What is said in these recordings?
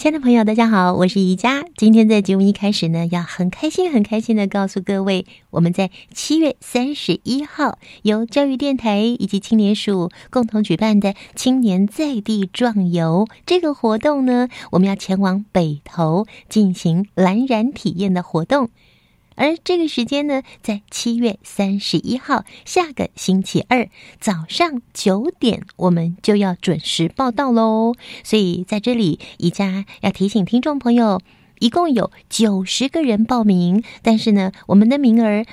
亲爱的朋友，大家好，我是宜佳。今天在节目一开始呢，要很开心、很开心的告诉各位，我们在七月三十一号由教育电台以及青年署共同举办的青年在地壮游这个活动呢，我们要前往北投进行蓝染体验的活动。而这个时间呢，在七月三十一号，下个星期二早上九点，我们就要准时报道喽。所以在这里，宜家要提醒听众朋友，一共有九十个人报名，但是呢，我们的名额，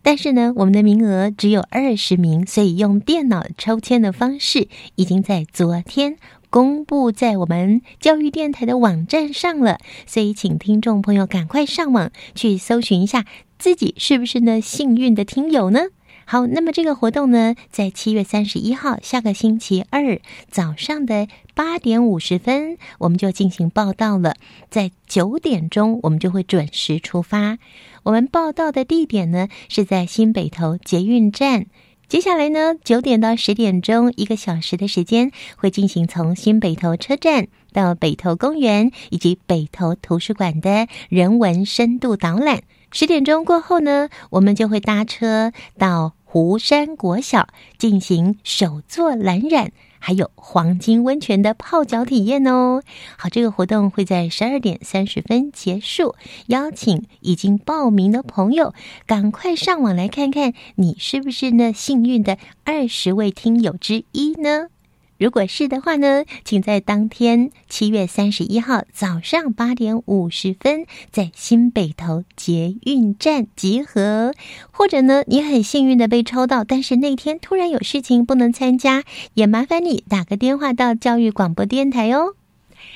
但是呢，我们的名额只有二十名，所以用电脑抽签的方式，已经在昨天。公布在我们教育电台的网站上了，所以请听众朋友赶快上网去搜寻一下，自己是不是呢幸运的听友呢？好，那么这个活动呢，在七月三十一号下个星期二早上的八点五十分，我们就进行报道了。在九点钟，我们就会准时出发。我们报道的地点呢，是在新北投捷运站。接下来呢，九点到十点钟，一个小时的时间会进行从新北投车站到北投公园以及北投图书馆的人文深度导览。十点钟过后呢，我们就会搭车到湖山国小进行手作蓝染。还有黄金温泉的泡脚体验哦！好，这个活动会在十二点三十分结束。邀请已经报名的朋友，赶快上网来看看，你是不是那幸运的二十位听友之一呢？如果是的话呢，请在当天七月三十一号早上八点五十分，在新北投捷运站集合。或者呢，你很幸运的被抽到，但是那天突然有事情不能参加，也麻烦你打个电话到教育广播电台哦。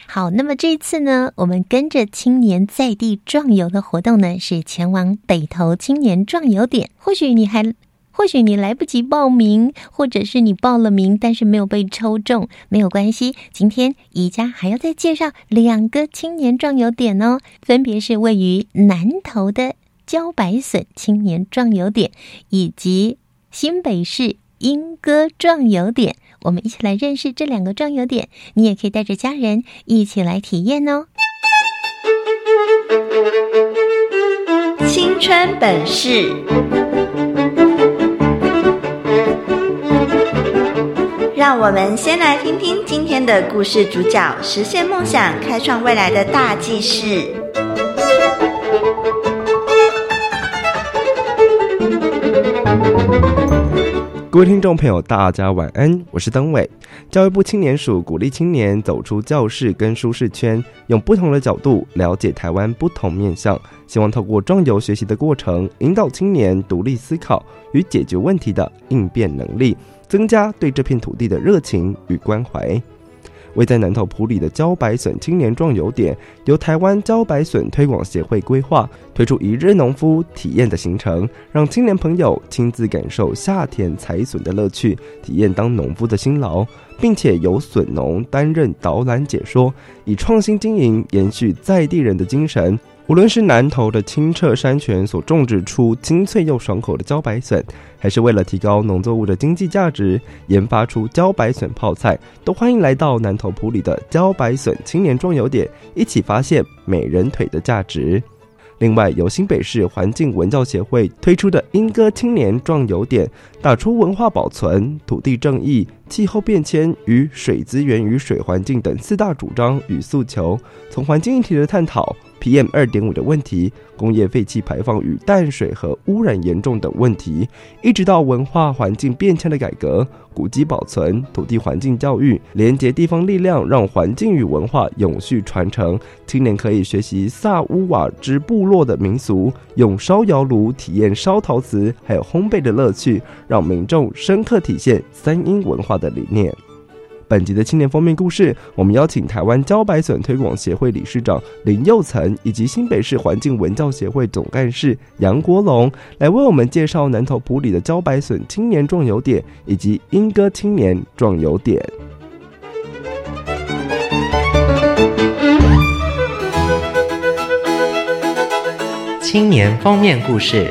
好，那么这次呢，我们跟着青年在地壮游的活动呢，是前往北投青年壮游点。或许你还。或许你来不及报名，或者是你报了名，但是没有被抽中，没有关系。今天宜家还要再介绍两个青年壮游点哦，分别是位于南投的茭白笋青年壮游点，以及新北市莺歌壮游点。我们一起来认识这两个壮游点，你也可以带着家人一起来体验哦。青春本事。让我们先来听听今天的故事主角实现梦想、开创未来的大记事。各位听众朋友，大家晚安，我是登伟。教育部青年署鼓励青年走出教室跟舒适圈，用不同的角度了解台湾不同面向，希望透过壮游学习的过程，引导青年独立思考与解决问题的应变能力。增加对这片土地的热情与关怀。位在南投埔里的茭白笋青年壮游点，由台湾茭白笋推广协会规划推出一日农夫体验的行程，让青年朋友亲自感受夏天采笋的乐趣，体验当农夫的辛劳，并且由笋农担任导览解说，以创新经营延续在地人的精神。无论是南投的清澈山泉所种植出清脆又爽口的茭白笋，还是为了提高农作物的经济价值，研发出茭白笋泡菜，都欢迎来到南投埔里的茭白笋青年壮游点，一起发现美人腿的价值。另外，由新北市环境文教协会推出的莺歌青年壮游点，打出文化保存、土地正义、气候变迁与水资源与水环境等四大主张与诉求，从环境议题的探讨。PM 二点五的问题、工业废气排放与淡水和污染严重等问题，一直到文化环境变迁的改革、古迹保存、土地环境教育，连接地方力量，让环境与文化永续传承。青年可以学习萨乌瓦之部落的民俗，用烧窑炉体验烧陶瓷还有烘焙的乐趣，让民众深刻体现三英文化的理念。本集的青年封面故事，我们邀请台湾茭白笋推广协会理事长林佑岑，以及新北市环境文教协会总干事杨国龙，来为我们介绍南投埔里的茭白笋青年壮游点以及莺歌青年壮游点。青年封面故事。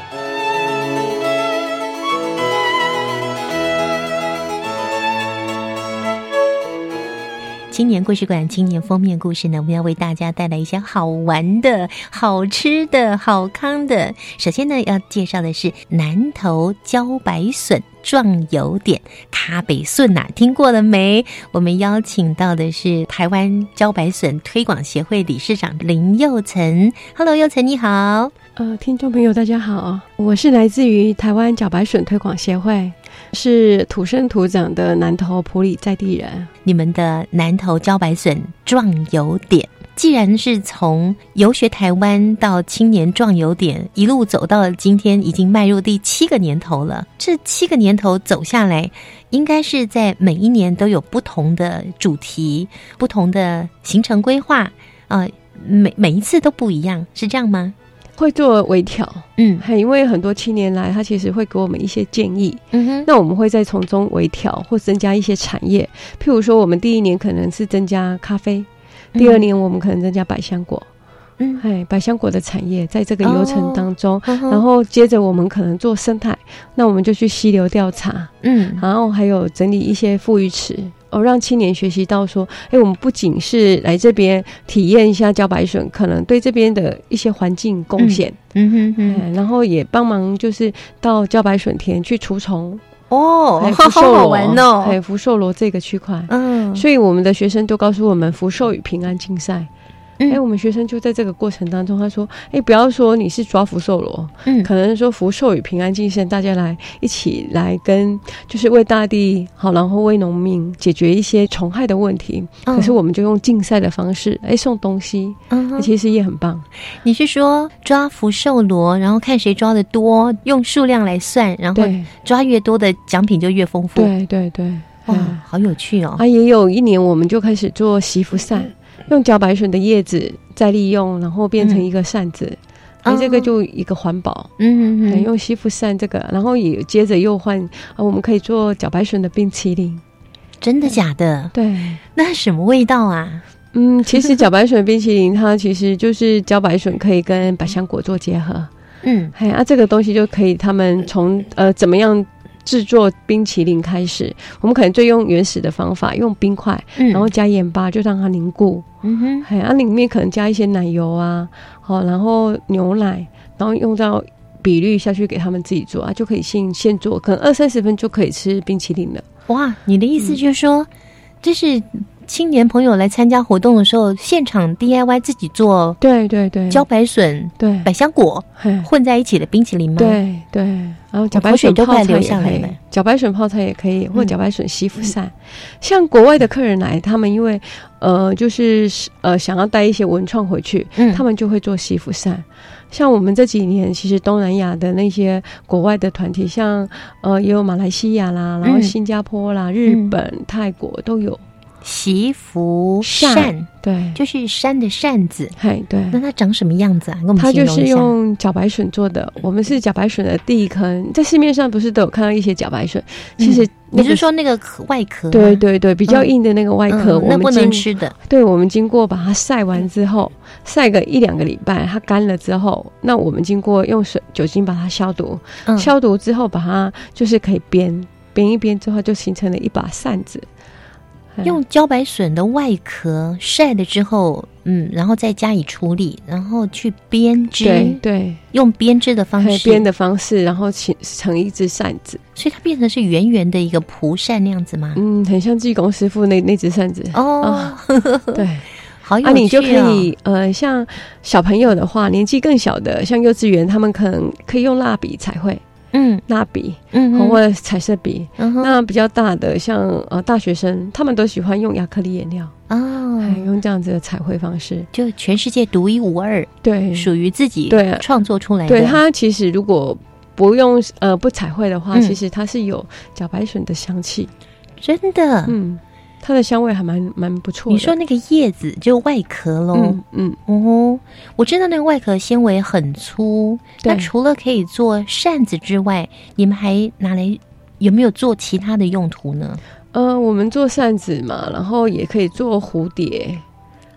青年故事馆青年封面故事呢，我们要为大家带来一些好玩的、好吃的、好康的。首先呢，要介绍的是南投茭白笋壮游点卡北顺呐，听过了没？我们邀请到的是台湾茭白笋推广协会理事长林佑岑。Hello，佑岑你好。呃，听众朋友大家好，我是来自于台湾茭白笋推广协会。是土生土长的南投埔里在地人。你们的南投茭白笋壮游点，既然是从游学台湾到青年壮游点一路走到了今天，已经迈入第七个年头了。这七个年头走下来，应该是在每一年都有不同的主题、不同的行程规划啊，每每一次都不一样，是这样吗？会做微调，嗯，因为很多青年来，他其实会给我们一些建议，嗯哼，那我们会再从中微调或增加一些产业，譬如说，我们第一年可能是增加咖啡，第二年我们可能增加百香果，嗯，哎，百香果的产业在这个流程当中，然后接着我们可能做生态，那我们就去溪流调查，嗯，然后还有整理一些富裕池。哦，让青年学习到说，哎，我们不仅是来这边体验一下茭白笋，可能对这边的一些环境贡献，嗯哼哼，然后也帮忙就是到茭白笋田去除虫哦，好好玩哦，还有福寿螺这个区块，嗯，所以我们的学生都告诉我们福寿与平安竞赛。哎，我们学生就在这个过程当中，他说：“哎，不要说你是抓福寿螺，嗯，可能说福寿与平安竞赛，大家来一起来跟，就是为大地好，然后为农民解决一些虫害的问题。可是我们就用竞赛的方式，哎，送东西，嗯，其实也很棒。你是说抓福寿螺，然后看谁抓的多，用数量来算，然后抓越多的奖品就越丰富。对对对，哇，好有趣哦！啊，也有一年我们就开始做祈福扇。用茭白笋的叶子再利用，然后变成一个扇子，哎，这个就一个环保。嗯嗯嗯，用吸附扇这个，然后也接着又换啊，我们可以做茭白笋的冰淇淋。真的假的？对，那什么味道啊？嗯，其实茭白笋冰淇淋它其实就是茭白笋可以跟百香果做结合。嗯，哎，啊，这个东西就可以他们从呃怎么样？制作冰淇淋开始，我们可能最用原始的方法，用冰块，然后加盐巴，就让它凝固。嗯哼，哎，啊，里面可能加一些奶油啊，好，然后牛奶，然后用到比率下去给他们自己做啊，就可以现现做，可能二三十分就可以吃冰淇淋了。哇，你的意思就是说，这是。青年朋友来参加活动的时候，现场 DIY 自己做，对对对，茭白笋、对。百香果混在一起的冰淇淋吗？对对，然后茭白笋泡菜也可以，茭白笋泡菜也可以，或茭白笋西服扇。像国外的客人来，他们因为呃，就是呃，想要带一些文创回去，他们就会做西服扇。像我们这几年，其实东南亚的那些国外的团体，像呃，也有马来西亚啦，然后新加坡啦、日本、泰国都有。祈福扇，对，就是扇的扇子。嘿，对。那它长什么样子啊？跟我们它就是用茭白笋做的。我们是茭白笋的第一坑，在市面上不是都有看到一些茭白笋？其实你是说那个壳外壳？对对对，比较硬的那个外壳，那不能吃的。对，我们经过把它晒完之后，晒个一两个礼拜，它干了之后，那我们经过用水酒精把它消毒，消毒之后把它就是可以编编一编之后，就形成了一把扇子。用茭白笋的外壳晒了之后，嗯，然后再加以处理，然后去编织，对对，用编织的方式。编的方式，然后成成一只扇子，所以它变成是圆圆的一个蒲扇那样子吗？嗯，很像济公师傅那那只扇子。哦，对，好有趣啊！你就可以呃，像小朋友的话，年纪更小的，像幼稚园，他们可能可以用蜡笔彩绘。嗯，蜡笔，嗯，或者彩色笔。那比较大的，像呃大学生，他们都喜欢用亚克力颜料。哦，用这样子的彩绘方式，就全世界独一无二，对，属于自己对。创作出来的。对它其实如果不用呃不彩绘的话，其实它是有茭白笋的香气，真的，嗯。它的香味还蛮蛮不错。你说那个叶子就外壳喽？嗯哦，我知道那个外壳纤维很粗。那除了可以做扇子之外，你们还拿来有没有做其他的用途呢？呃，我们做扇子嘛，然后也可以做蝴蝶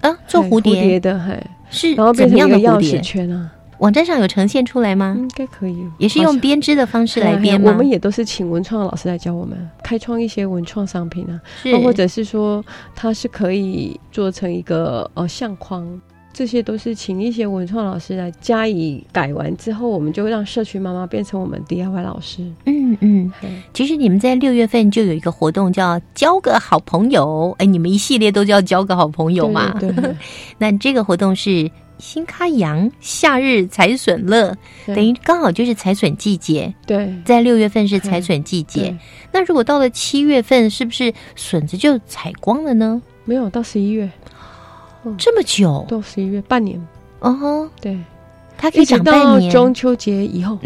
啊，做蝴蝶的还是然后变成一个钥匙圈啊。网站上有呈现出来吗？应该可以，也是用编织的方式来编吗？我们也都是请文创老师来教我们开创一些文创商品啊，或者是说它是可以做成一个呃相框，这些都是请一些文创老师来加以改完之后，我们就让社区妈妈变成我们 DIY 老师。嗯嗯，其实你们在六月份就有一个活动叫交个好朋友，哎，你们一系列都叫交个好朋友嘛？对，那这个活动是。新开阳夏日采笋乐，等于刚好就是采笋季节。对，在六月份是采笋季节。那如果到了七月份，是不是笋子就采光了呢？没有，到十一月，这么久，到十一月半年。哦，对，它可以长到中秋节以后。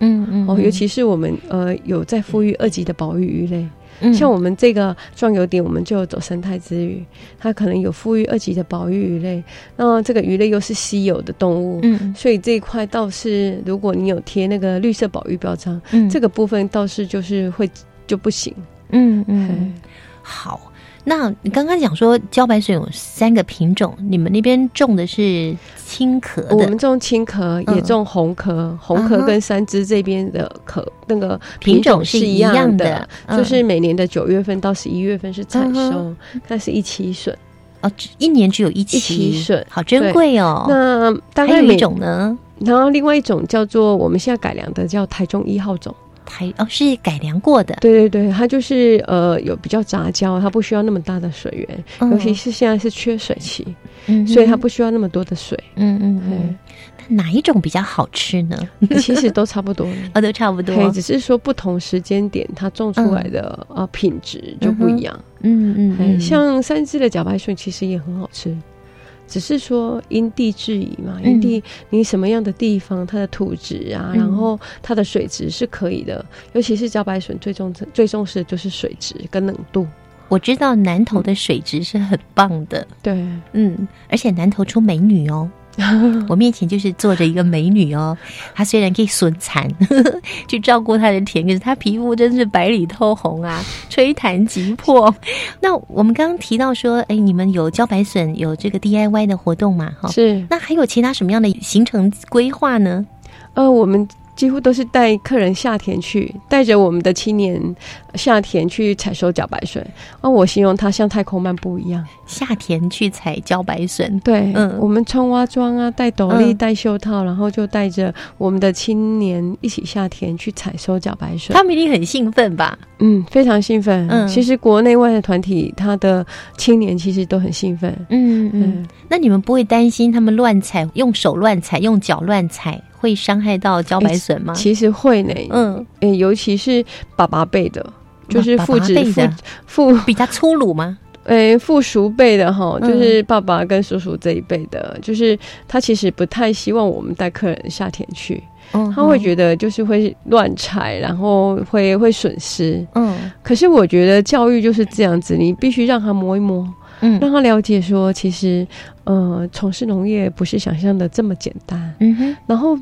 嗯嗯，哦，尤其是我们呃有在富裕二级的保育鱼类。像我们这个壮游点，我们就走生态之旅，它可能有富裕二级的保育鱼类，那这个鱼类又是稀有的动物，嗯，所以这一块倒是，如果你有贴那个绿色保育标章，嗯，这个部分倒是就是会就不行，嗯嗯，好。那你刚刚讲说茭白笋有三个品种，你们那边种的是青壳的？我们种青壳，也种红壳。红壳跟三枝这边的壳那个品种是一样的，就是每年的九月份到十一月份是采收，那是一期笋哦，一年只有一期笋，好珍贵哦。那大概有一种呢？然后另外一种叫做我们现在改良的叫台中一号种。台哦，是改良过的。对对对，它就是呃有比较杂交，它不需要那么大的水源，尤其是现在是缺水期，嗯所以它不需要那么多的水。嗯嗯嗯。哪一种比较好吃呢？其实都差不多，啊，都差不多，只是说不同时间点它种出来的呃品质就不一样。嗯嗯，像三只的茭白笋其实也很好吃。只是说因地制宜嘛，因地你什么样的地方，它的土质啊，然后它的水质是可以的。尤其是茭白笋，最重最重视的就是水质跟冷度。我知道南投的水质是很棒的，对，嗯，而且南投出美女哦。我面前就是坐着一个美女哦，她虽然可以损残 去照顾她的田，可是她皮肤真是白里透红啊，吹弹即破。那我们刚刚提到说，哎，你们有茭白笋，有这个 DIY 的活动嘛？哈，是。那还有其他什么样的行程规划呢？呃，我们。几乎都是带客人下田去，带着我们的青年下田去采收茭白笋。啊，我形容它像太空漫步一样，下田去采茭白笋。对，嗯，我们穿蛙装啊，戴斗笠，戴袖套，然后就带着我们的青年一起下田去采收茭白笋。他们一定很兴奋吧？嗯，非常兴奋。嗯，其实国内外的团体，他的青年其实都很兴奋。嗯嗯，那你们不会担心他们乱采，用手乱采，用脚乱采？会伤害到茭白笋吗？其实会呢，嗯，尤其是爸爸辈的，就是父子父父比较粗鲁吗？诶，父叔辈的哈，就是爸爸跟叔叔这一辈的，就是他其实不太希望我们带客人下田去，他会觉得就是会乱采，然后会会损失。嗯，可是我觉得教育就是这样子，你必须让他摸一摸，嗯，让他了解说，其实呃，从事农业不是想象的这么简单。嗯哼，然后。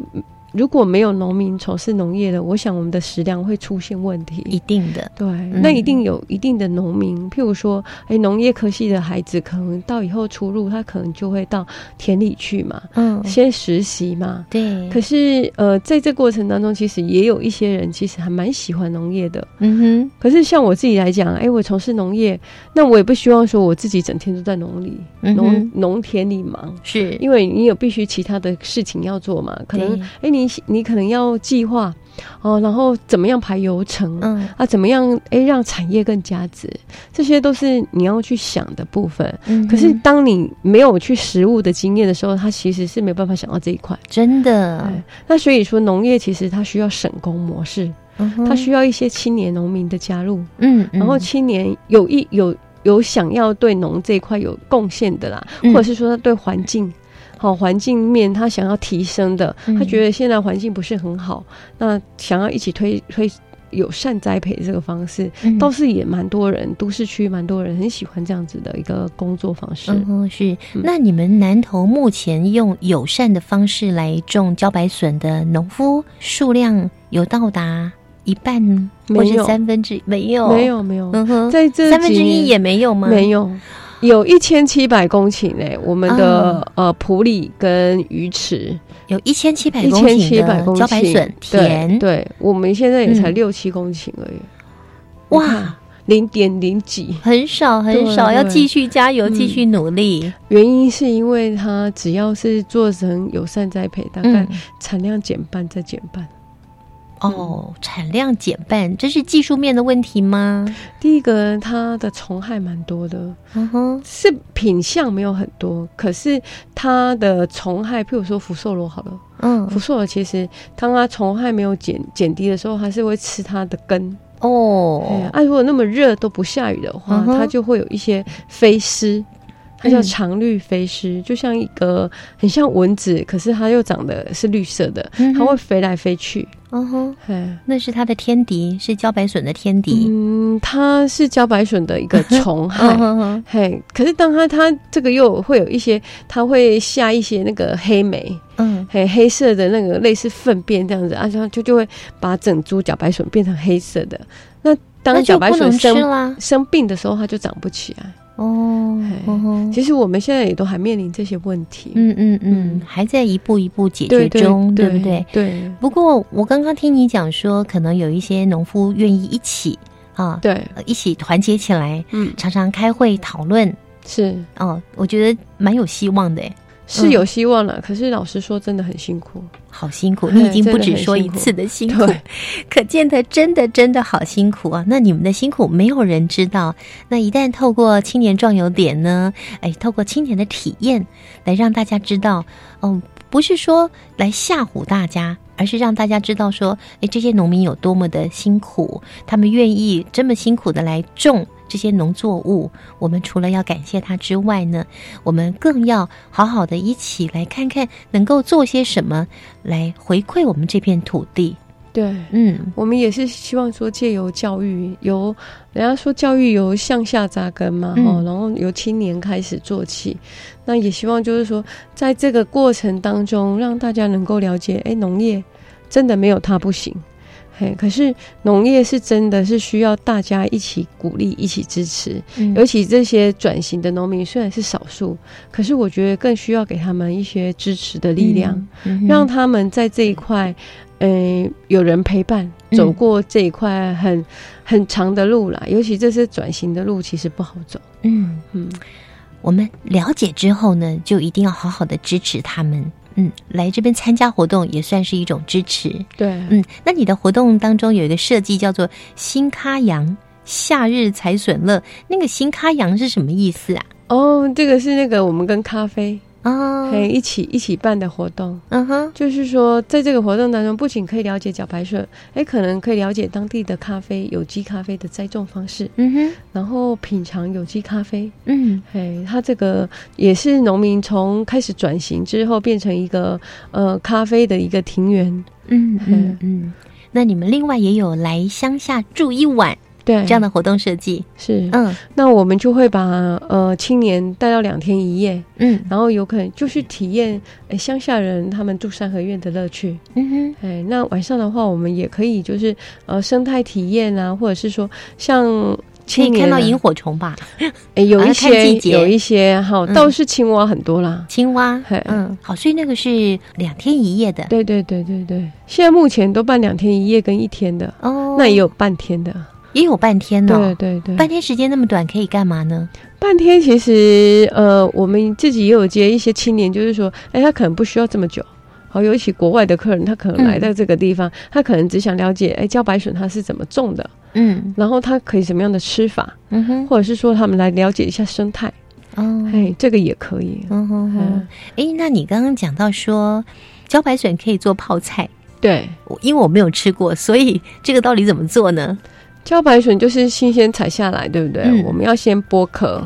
如果没有农民从事农业的，我想我们的食粮会出现问题。一定的，对，那一定有一定的农民，譬如说，哎，农业科系的孩子，可能到以后出入，他可能就会到田里去嘛，嗯，先实习嘛，对。可是，呃，在这过程当中，其实也有一些人，其实还蛮喜欢农业的，嗯哼。可是像我自己来讲，哎，我从事农业，那我也不希望说我自己整天都在农里、农农田里忙，是因为你有必须其他的事情要做嘛，可能，哎，你。你你可能要计划哦，然后怎么样排流程？嗯啊，怎么样哎让产业更加值？这些都是你要去想的部分。嗯，可是当你没有去实物的经验的时候，他其实是没办法想到这一块。真的。那所以说，农业其实它需要省工模式，它需要一些青年农民的加入。嗯，然后青年有一有有想要对农这一块有贡献的啦，或者是说他对环境。好环境面，他想要提升的，他觉得现在环境不是很好，那想要一起推推友善栽培这个方式，倒是也蛮多人，都市区蛮多人很喜欢这样子的一个工作方式。嗯，是。那你们南投目前用友善的方式来种茭白笋的农夫数量有到达一半，或是三分之没有？没有，没有。嗯哼，在这三分之一也没有吗？没有。有一千七百公顷诶，我们的呃普里跟鱼池。有一千七百公顷的茭白笋田，对，我们现在也才六七公顷而已，哇，零点零几，很少很少，要继续加油，继续努力。原因是因为它只要是做成友善栽培，大概产量减半再减半。哦，产量减半，这是技术面的问题吗？第一个，它的虫害蛮多的，嗯哼，是品相没有很多，可是它的虫害，譬如说福寿螺好了，嗯，福寿螺其实当它虫害没有减减低的时候，还是会吃它的根哦。哎，如果那么热都不下雨的话，它就会有一些飞虱。它叫常绿飞虱，就像一个很像蚊子，可是它又长得是绿色的，它会飞来飞去。哦吼，那是它的天敌，是茭白笋的天敌。嗯，它是茭白笋的一个虫 害。嘿，可是当它它这个又会有一些，它会下一些那个黑莓，嗯，黑黑色的那个类似粪便这样子，啊，就就就会把整株茭白笋变成黑色的。那当茭白笋生生病的时候，它就长不起来。哦，其实我们现在也都还面临这些问题，嗯嗯嗯，还在一步一步解决中，对不对？对。不过我刚刚听你讲说，可能有一些农夫愿意一起啊，对，一起团结起来，嗯，常常开会讨论，是。哦，我觉得蛮有希望的。是有希望了，可是老实说，真的很辛苦，好辛苦。你已经不止说一次的辛 苦，可见的真的真的好辛苦啊！那你们的辛苦没有人知道。那一旦透过青年壮游点呢？哎，透过青年的体验来让大家知道，哦，不是说来吓唬大家，而是让大家知道说，哎，这些农民有多么的辛苦，他们愿意这么辛苦的来种。这些农作物，我们除了要感谢他之外呢，我们更要好好的一起来看看能够做些什么来回馈我们这片土地。对，嗯，我们也是希望说借由教育，由人家说教育由向下扎根嘛，哦，然后由青年开始做起，那也希望就是说，在这个过程当中，让大家能够了解，哎，农业真的没有它不行。嘿，可是农业是真的是需要大家一起鼓励、一起支持，尤其这些转型的农民虽然是少数，可是我觉得更需要给他们一些支持的力量，让他们在这一块，嗯，有人陪伴走过这一块很很长的路啦。尤其这些转型的路其实不好走。嗯嗯，我们了解之后呢，就一定要好好的支持他们。嗯，来这边参加活动也算是一种支持。对，嗯，那你的活动当中有一个设计叫做“新咖阳夏日采笋乐”，那个“新咖阳”是什么意思啊？哦，这个是那个我们跟咖啡哦，可以一起一起办的活动。嗯哼，就是说，在这个活动当中，不仅可以了解茭白笋，哎，可能可以了解当地的咖啡有机咖啡的栽种方式。嗯哼，然后品尝有机咖啡。嗯，哎，它这个也是农民从开始转型之后，变成一个呃咖啡的一个庭园。嗯嗯嗯，那你们另外也有来乡下住一晚。对。这样的活动设计。是。嗯，那我们就会把呃青年带到两天一夜，嗯，然后有可能就是体验哎乡下人他们住三合院的乐趣，嗯哼，哎，那晚上的话我们也可以就是呃生态体验啊，或者是说像可以看到萤火虫吧，哎，有一些有一些哈，倒是青蛙很多啦，青蛙，嗯，好，所以那个是两天一夜的，对对对对对，现在目前都办两天一夜跟一天的。哦，那也有半天的。也有半天呢，对对对，半天时间那么短，可以干嘛呢？半天其实，呃，我们自己也有接一些青年，就是说，哎，他可能不需要这么久，好，尤其国外的客人，他可能来到这个地方，他可能只想了解，哎，茭白笋它是怎么种的，嗯，然后它可以什么样的吃法，嗯哼，或者是说他们来了解一下生态，哦，哎，这个也可以，嗯哼，哎，那你刚刚讲到说，茭白笋可以做泡菜，对，因为我没有吃过，所以这个到底怎么做呢？茭白笋就是新鲜采下来，对不对？我们要先剥壳，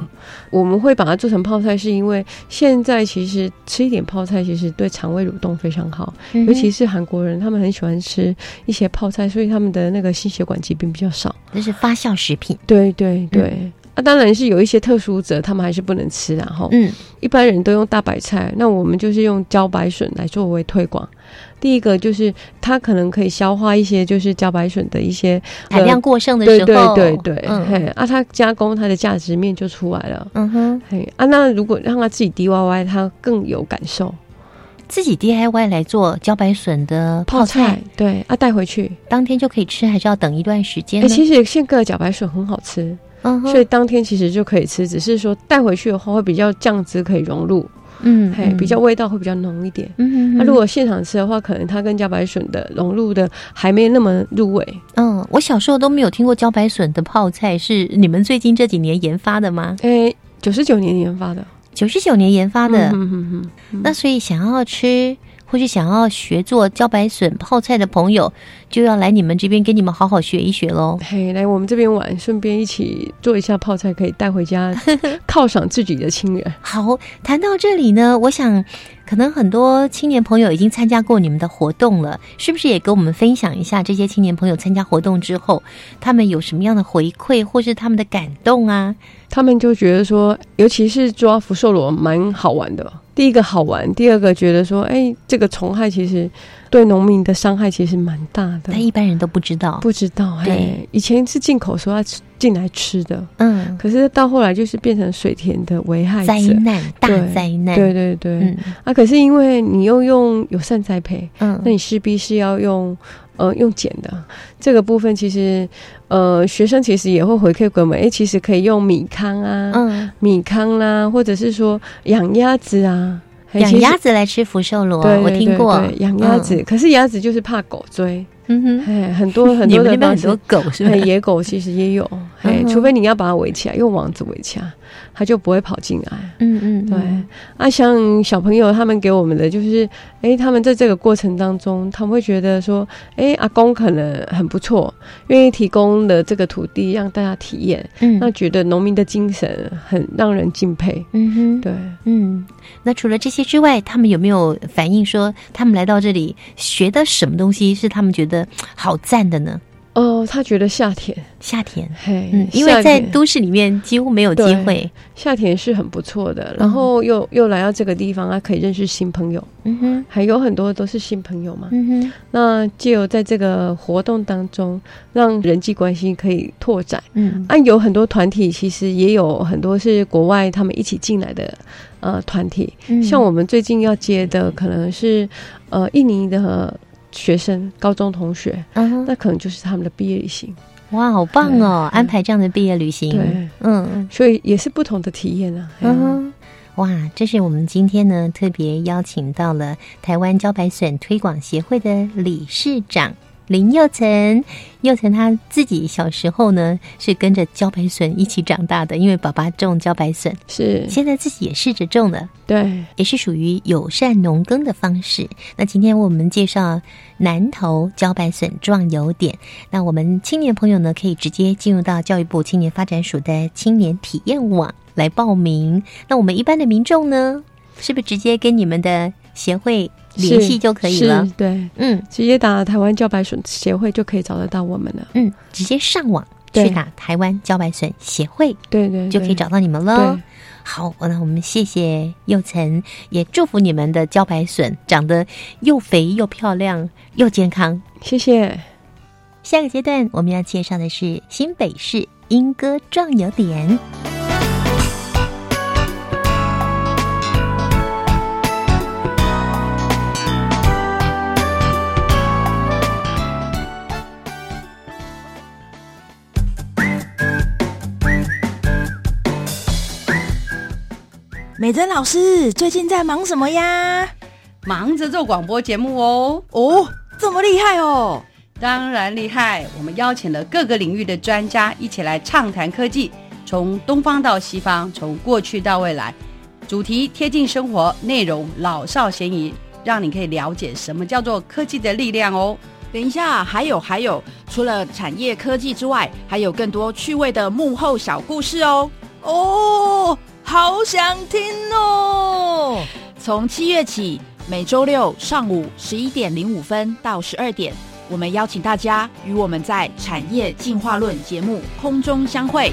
我们会把它做成泡菜，是因为现在其实吃一点泡菜，其实对肠胃蠕动非常好。尤其是韩国人，他们很喜欢吃一些泡菜，所以他们的那个心血管疾病比较少。这是发酵食品，对对对。啊，当然是有一些特殊者，他们还是不能吃。然后，嗯，一般人都用大白菜，那我们就是用茭白笋来作为推广。第一个就是它可能可以消化一些，就是茭白笋的一些产量过剩的时候，对对对，嘿，啊，它加工它的价值面就出来了，嗯哼，嘿，啊，那如果让它自己 DIY，它更有感受，自己 DIY 来做茭白笋的泡菜，对，啊，带回去。当天就可以吃，还是要等一段时间？哎，其实现割的茭白笋很好吃，嗯，所以当天其实就可以吃，只是说带回去的话会比较酱汁可以融入。嗯，嘿，比较味道会比较浓一点。嗯，那如果现场吃的话，可能它跟茭白笋的融入的还没那么入味。嗯，我小时候都没有听过茭白笋的泡菜，是你们最近这几年研发的吗？诶，九十九年研发的，九十九年研发的。嗯哼哼。那所以想要吃。或是想要学做茭白笋泡菜的朋友，就要来你们这边给你们好好学一学喽。嘿，来我们这边玩，顺便一起做一下泡菜，可以带回家 犒赏自己的亲人。好，谈到这里呢，我想可能很多青年朋友已经参加过你们的活动了，是不是也跟我们分享一下这些青年朋友参加活动之后，他们有什么样的回馈，或是他们的感动啊？他们就觉得说，尤其是抓福寿螺，蛮好玩的。第一个好玩，第二个觉得说，哎，这个虫害其实对农民的伤害其实蛮大的，但一般人都不知道，不知道。对，以前是进口说要进来吃的，嗯，可是到后来就是变成水田的危害灾难，大灾难。对对对，啊，可是因为你又用友善栽培，嗯，那你势必是要用。呃，用碱的这个部分，其实呃，学生其实也会回馈给我们，哎，其实可以用米糠啊，嗯，米糠啦，或者是说养鸭子啊，养鸭子来吃福寿螺，我听过养鸭子，可是鸭子就是怕狗追。嗯哼，哎，很多很多的很多狗是吧？野狗其实也有，哎，除非你要把它围起来，用网子围起来，它就不会跑进来。嗯嗯，对。啊，像小朋友他们给我们的就是，哎，他们在这个过程当中，他们会觉得说，哎，阿公可能很不错，愿意提供的这个土地让大家体验，嗯，那觉得农民的精神很让人敬佩。嗯哼，对，嗯。那除了这些之外，他们有没有反映说，他们来到这里学的什么东西是他们觉得好赞的呢？哦，他觉得夏天，夏天，嘿，嗯，因为在都市里面几乎没有机会，夏天是很不错的。然后又又来到这个地方，他可以认识新朋友，嗯哼，还有很多都是新朋友嘛，嗯哼。那就有在这个活动当中，让人际关系可以拓展，嗯，啊，有很多团体其实也有很多是国外他们一起进来的呃团体，像我们最近要接的可能是呃印尼的。学生、高中同学，那可能就是他们的毕业旅行。哇，好棒哦！安排这样的毕业旅行，对，嗯，所以也是不同的体验啊。嗯，哇，这是我们今天呢特别邀请到了台湾茭白笋推广协会的理事长林佑成，佑成他自己小时候呢是跟着茭白笋一起长大的，因为爸爸种茭白笋，是。现在自己也试着种了，对，也是属于友善农耕的方式。那今天我们介绍南投茭白笋壮游点，那我们青年朋友呢可以直接进入到教育部青年发展署的青年体验网来报名。那我们一般的民众呢，是不是直接跟你们的协会？联系就可以了，对，嗯，直接打台湾茭白笋协会就可以找得到我们了，嗯，直接上网去打台湾茭白笋协会，对对，就可以找到你们了。好，那我们谢谢佑成，也祝福你们的茭白笋长得又肥又漂亮又健康，谢谢。下个阶段我们要介绍的是新北市莺歌壮游点。美珍老师最近在忙什么呀？忙着做广播节目哦。哦，这么厉害哦！当然厉害。我们邀请了各个领域的专家一起来畅谈科技，从东方到西方，从过去到未来，主题贴近生活，内容老少咸宜，让你可以了解什么叫做科技的力量哦。等一下，还有还有，除了产业科技之外，还有更多趣味的幕后小故事哦。哦。好想听哦！从七月起，每周六上午十一点零五分到十二点，我们邀请大家与我们在《产业进化论》节目空中相会。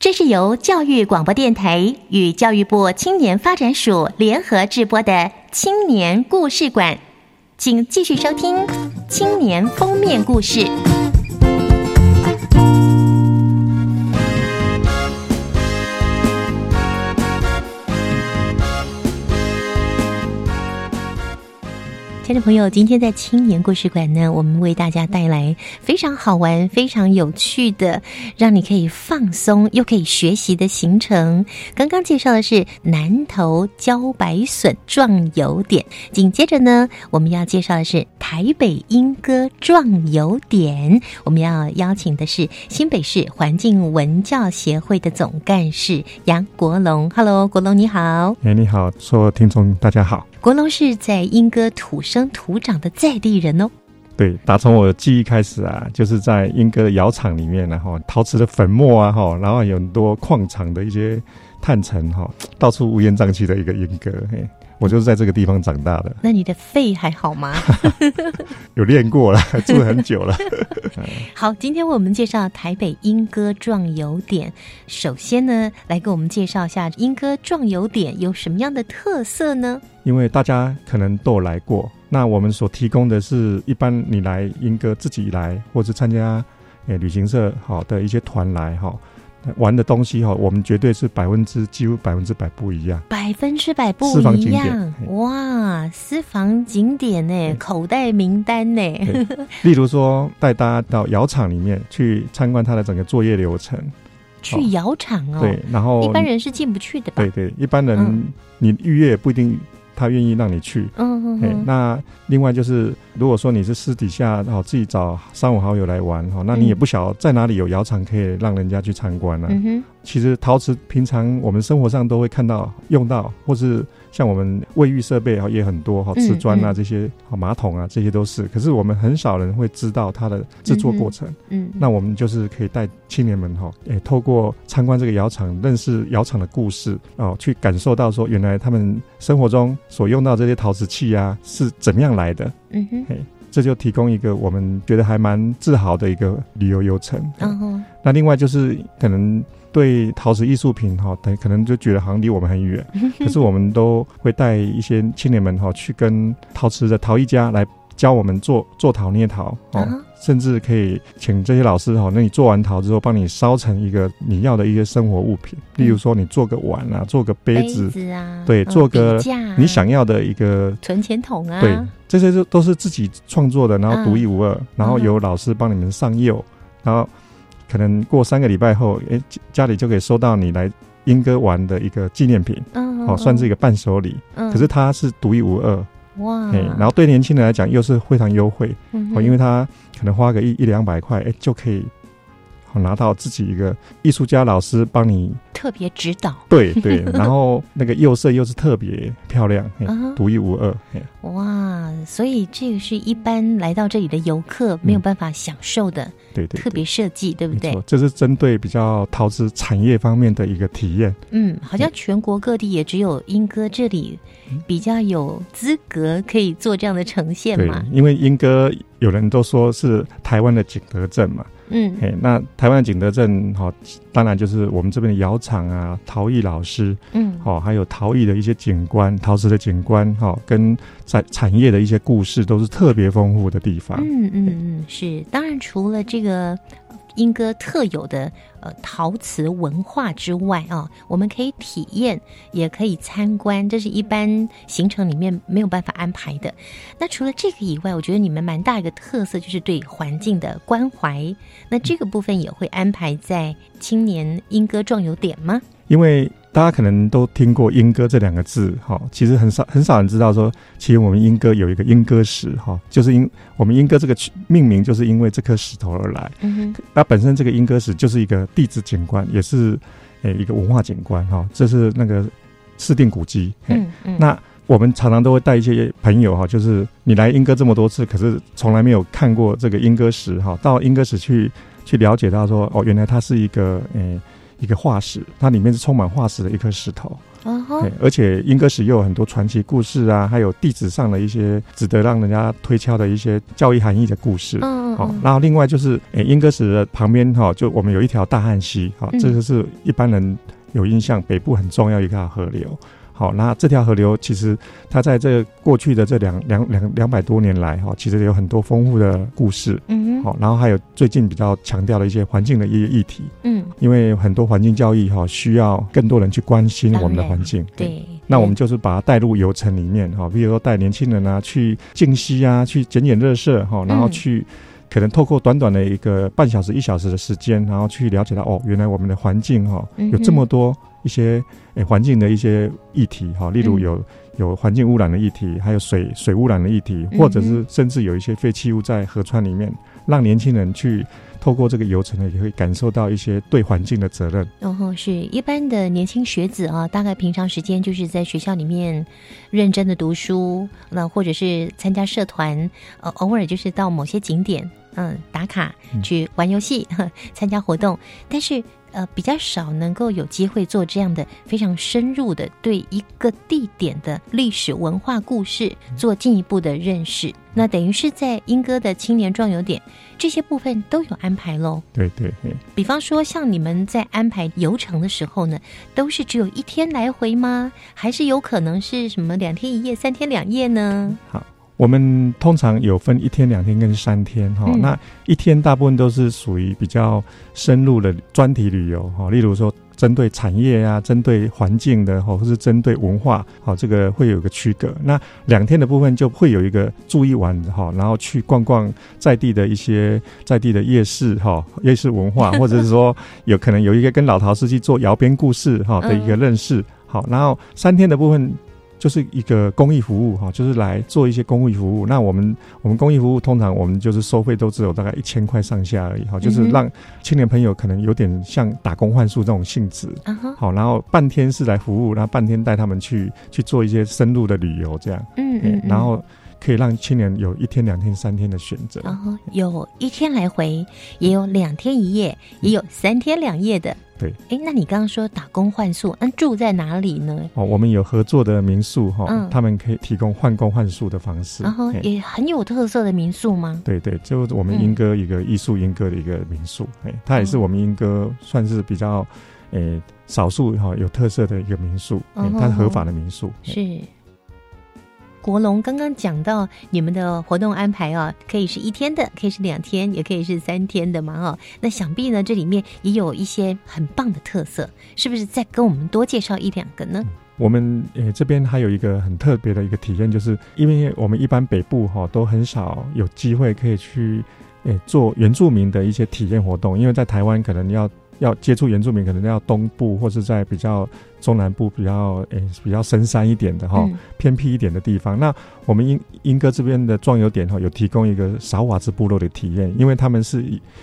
这是由教育广播电台与教育部青年发展署联合制播的青年故事馆，请继续收听青年封面故事。听众朋友，今天在青年故事馆呢，我们为大家带来非常好玩、非常有趣的，让你可以放松又可以学习的行程。刚刚介绍的是南投茭白笋壮游点，紧接着呢，我们要介绍的是台北莺歌壮游点。我们要邀请的是新北市环境文教协会的总干事杨国龙。Hello，国龙你好。哎，你好，所有听众大家好。国龙是在莺歌土生土长的在地人哦。对，打从我记忆开始啊，就是在莺歌的窑厂里面，然后陶瓷的粉末啊，哈，然后有很多矿场的一些炭层，哈，到处乌烟瘴气的一个莺歌，嘿。我就是在这个地方长大的。那你的肺还好吗？有练过了，住很久了。好，今天我们介绍台北莺歌壮游点。首先呢，来给我们介绍一下莺歌壮游点有什么样的特色呢？因为大家可能都来过，那我们所提供的是一般你来莺歌自己来，或者参加诶旅行社好的一些团来哈。玩的东西哈，我们绝对是百分之几乎百分之百不一样，百分之百不一样哇！私房景点呢，口袋名单呢。例如说，带大家到窑厂里面去参观它的整个作业流程。去窑厂哦，对，然后一般人是进不去的吧？对对，一般人你预约不一定他愿意让你去。嗯嗯。那另外就是，如果说你是私底下哦自己找三五好友来玩哈，那你也不晓得在哪里有窑厂可以让人家去参观呢。嗯哼。其实陶瓷平常我们生活上都会看到用到，或是。像我们卫浴设备哈也很多哈，瓷砖啊这些，好马桶啊这些都是。可是我们很少人会知道它的制作过程。嗯，那我们就是可以带青年们哈，诶，透过参观这个窑厂，认识窑厂的故事哦，去感受到说原来他们生活中所用到这些陶瓷器啊是怎么样来的。嗯哼，嘿，这就提供一个我们觉得还蛮自豪的一个旅游游程。嗯哼，那另外就是可能。对陶瓷艺术品哈，等可能就觉得好像离我们很远，可是我们都会带一些青年们哈，去跟陶瓷的陶艺家来教我们做做陶捏陶哦，甚至可以请这些老师哈，那你做完陶之后，帮你烧成一个你要的一些生活物品，例如说你做个碗啊，做个杯子啊，对，做个你想要的一个存钱筒啊，对，这些都都是自己创作的，然后独一无二，然后由老师帮你们上釉，然后。可能过三个礼拜后，哎，家里就可以收到你来莺歌玩的一个纪念品，哦，算是一个伴手礼。可是它是独一无二，哇！哎然后对年轻人来讲又是非常优惠，哦，因为他可能花个一一两百块，哎，就可以。拿到自己一个艺术家老师帮你特别指导，对对，然后那个釉色又是特别漂亮，独一无二。哇，所以这个是一般来到这里的游客没有办法享受的，对对，特别设计，对不对？这是针对比较陶瓷产业方面的一个体验。嗯，好像全国各地也只有英哥这里比较有资格可以做这样的呈现嘛？因为英歌有人都说是台湾的景德镇嘛。嗯，嘿，那台湾景德镇哈，当然就是我们这边的窑厂啊，陶艺老师，嗯，好，还有陶艺的一些景观，陶瓷的景观，哈，跟在产业的一些故事，都是特别丰富的地方。嗯嗯嗯，是，当然除了这个。英歌特有的呃陶瓷文化之外啊，我们可以体验，也可以参观，这是一般行程里面没有办法安排的。那除了这个以外，我觉得你们蛮大一个特色就是对环境的关怀。那这个部分也会安排在青年英歌壮游点吗？因为。大家可能都听过莺歌这两个字，哈，其实很少很少人知道说，其实我们莺歌有一个莺歌石，哈，就是因我们莺歌这个命名就是因为这颗石头而来。那本身这个莺歌石就是一个地质景观，也是诶一个文化景观，哈，这是那个市定古迹。嗯嗯，那我们常常都会带一些朋友，哈，就是你来莺歌这么多次，可是从来没有看过这个莺歌石，哈，到莺歌石去去了解到说，哦，原来它是一个诶。一个化石，它里面是充满化石的一颗石头，对，而且英歌石又有很多传奇故事啊，还有地址上的一些值得让人家推敲的一些教育含义的故事。嗯，好，然后另外就是，诶，英歌石的旁边哈，就我们有一条大汉溪，好，这个是一般人有印象，北部很重要一条河流。好，那这条河流其实它在这过去的这两两两两百多年来，哈，其实有很多丰富的故事。嗯，好，然后还有最近比较强调的一些环境的一些议题。嗯，因为很多环境教育哈，需要更多人去关心我们的环境。对，那我们就是把它带入游程里面，哈，比如说带年轻人啊去静息啊，去捡捡热色，哈，然后去可能透过短短的一个半小时一小时的时间，然后去了解到哦，原来我们的环境哈有这么多。一些诶环境的一些议题哈，例如有有环境污染的议题，还有水水污染的议题，或者是甚至有一些废弃物在河川里面，让年轻人去透过这个游程呢，也会感受到一些对环境的责任。然后是一般的年轻学子啊，大概平常时间就是在学校里面认真的读书，那或者是参加社团，呃，偶尔就是到某些景点嗯打卡去玩游戏、参加活动，但是。呃，比较少能够有机会做这样的非常深入的对一个地点的历史文化故事做进一步的认识。那等于是在英歌的青年壮游点这些部分都有安排喽。对对对。比方说，像你们在安排游程的时候呢，都是只有一天来回吗？还是有可能是什么两天一夜、三天两夜呢？好。我们通常有分一天、两天跟三天哈。那一天大部分都是属于比较深入的专题旅游哈，例如说针对产业啊、针对环境的哈，或是针对文化，好，这个会有一个区隔。那两天的部分就会有一个住一晚哈，然后去逛逛在地的一些在地的夜市哈，夜市文化，或者是说有可能有一个跟老陶司机做窑边故事哈的一个认识。好，然后三天的部分。就是一个公益服务哈，就是来做一些公益服务。那我们我们公益服务通常我们就是收费都只有大概一千块上下而已哈，就是让青年朋友可能有点像打工换宿这种性质，好，然后半天是来服务，然后半天带他们去去做一些深入的旅游这样，嗯嗯，然后可以让青年有一天、两天、三天的选择，然后有一天来回，也有两天一夜，也有三天两夜的。对，哎，那你刚刚说打工换宿，那住在哪里呢？哦，我们有合作的民宿哈，他们可以提供换工换宿的方式，然后也很有特色的民宿吗？对对，就我们莺歌一个艺术莺歌的一个民宿，哎，它也是我们莺歌算是比较诶少数哈有特色的一个民宿，它是合法的民宿，是。国龙刚刚讲到你们的活动安排哦，可以是一天的，可以是两天，也可以是三天的嘛哦。那想必呢，这里面也有一些很棒的特色，是不是？再跟我们多介绍一两个呢？我们呃这边还有一个很特别的一个体验，就是因为我们一般北部哈都很少有机会可以去诶做原住民的一些体验活动，因为在台湾可能要要接触原住民，可能要东部或是在比较。中南部比较诶比较深山一点的哈，偏僻一点的地方。那我们英英哥这边的壮游点哈，有提供一个少瓦兹部落的体验，因为他们是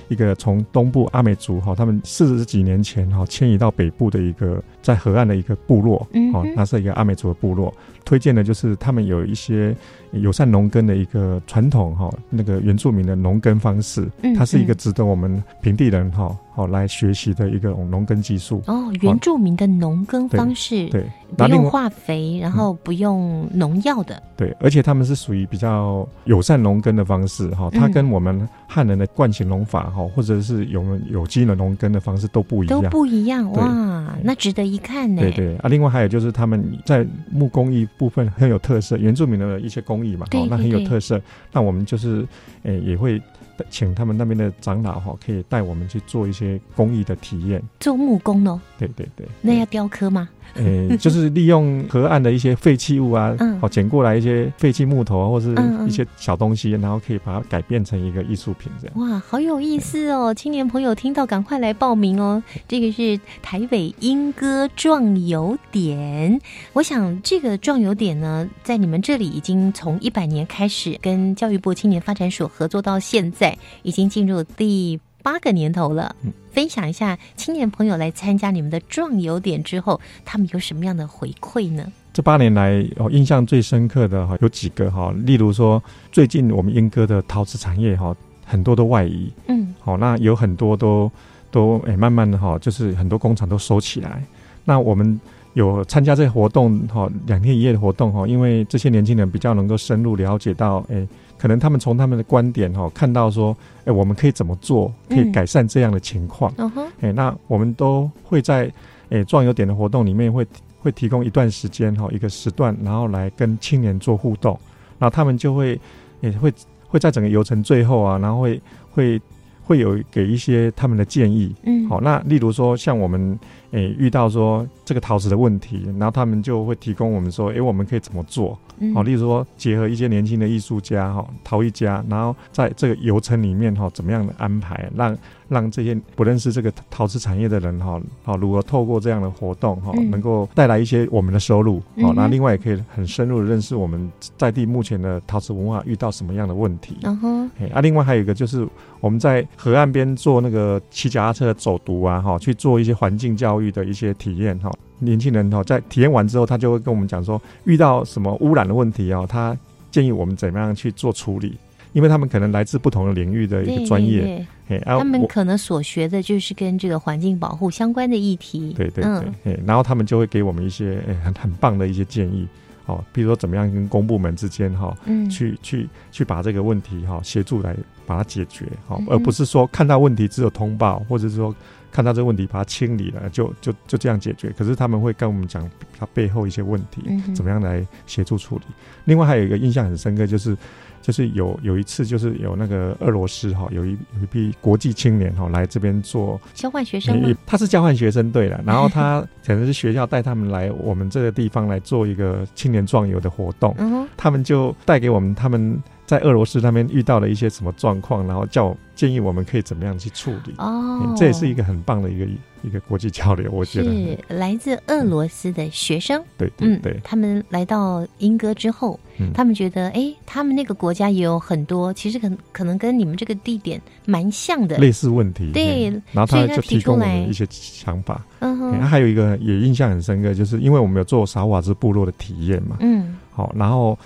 一个从东部阿美族哈，他们四十几年前哈迁移到北部的一个在河岸的一个部落，哦，那是一个阿美族的部落。推荐的就是他们有一些友善农耕的一个传统哈，那个原住民的农耕方式，它是一个值得我们平地人哈好来学习的一个农耕技术。哦，原住民的农耕。方式对，不用化肥，然后不用农药的。对，而且他们是属于比较友善农耕的方式哈，它跟我们汉人的惯性农法哈，或者是有有机的农耕的方式都不一样，都不一样哇，那值得一看呢。对对啊，另外还有就是他们在木工艺部分很有特色，原住民的一些工艺嘛，哦，那很有特色。那我们就是诶也会。请他们那边的长老哈，可以带我们去做一些工艺的体验，做木工哦。对对对，那要雕刻吗？呃，就是利用河岸的一些废弃物啊，好捡过来一些废弃木头啊或是一些小东西，然后可以把它改变成一个艺术品这样。哇，好有意思哦！青年朋友听到赶快来报名哦。这个是台北莺歌壮游点，我想这个壮游点呢，在你们这里已经从一百年开始跟教育部青年发展所合作到现在，已经进入第。八个年头了，嗯分享一下青年朋友来参加你们的壮游点之后，他们有什么样的回馈呢？这八年来，哦，印象最深刻的哈有几个哈，例如说，最近我们英歌的陶瓷产业哈，很多都外移，嗯，好，那有很多都都诶，慢慢的哈，就是很多工厂都收起来。那我们有参加这些活动哈，两天一夜的活动哈，因为这些年轻人比较能够深入了解到诶。可能他们从他们的观点哈看到说，哎，我们可以怎么做，可以改善这样的情况。嗯哼，哎，那我们都会在哎壮游点的活动里面会会提供一段时间哈一个时段，然后来跟青年做互动，然后他们就会也会会在整个游程最后啊，然后会会会有给一些他们的建议。嗯，好，那例如说像我们诶遇到说这个陶瓷的问题，然后他们就会提供我们说，哎，我们可以怎么做？好，例如说结合一些年轻的艺术家哈，陶艺家，然后在这个游程里面哈，怎么样的安排，让让这些不认识这个陶瓷产业的人哈，好如何透过这样的活动哈，能够带来一些我们的收入，好，那另外也可以很深入的认识我们在地目前的陶瓷文化遇到什么样的问题。然后，啊，另外还有一个就是我们在河岸边做那个骑脚踏车走读啊，哈，去做一些环境教育的一些体验哈。年轻人哈，在体验完之后，他就会跟我们讲说，遇到什么污染的问题哦，他建议我们怎么样去做处理，因为他们可能来自不同的领域的一个专业，他们可能所学的就是跟这个环境保护相关的议题，对对对，然后他们就会给我们一些很很棒的一些建议，哦，比如说怎么样跟公部门之间哈，去去去把这个问题哈协助来把它解决，好，而不是说看到问题只有通报，或者是说。看到这个问题，把它清理了，就就就这样解决。可是他们会跟我们讲他背后一些问题，怎么样来协助处理。另外还有一个印象很深刻，就是就是有有一次，就是有那个俄罗斯哈，有一有一批国际青年哈来这边做交换学生，他是交换学生对了。然后他可能是学校带他们来我们这个地方来做一个青年壮游的活动，他们就带给我们他们。在俄罗斯那边遇到了一些什么状况，然后叫建议我们可以怎么样去处理。哦，这也是一个很棒的一个一个国际交流，我觉得是来自俄罗斯的学生。对，嗯，对，他们来到英歌之后，他们觉得，哎，他们那个国家也有很多，其实可可能跟你们这个地点蛮像的类似问题。对，然后他就提供了一些想法。嗯哼，还有一个也印象很深刻，就是因为我们有做萨瓦兹部落的体验嘛。嗯，好，然后。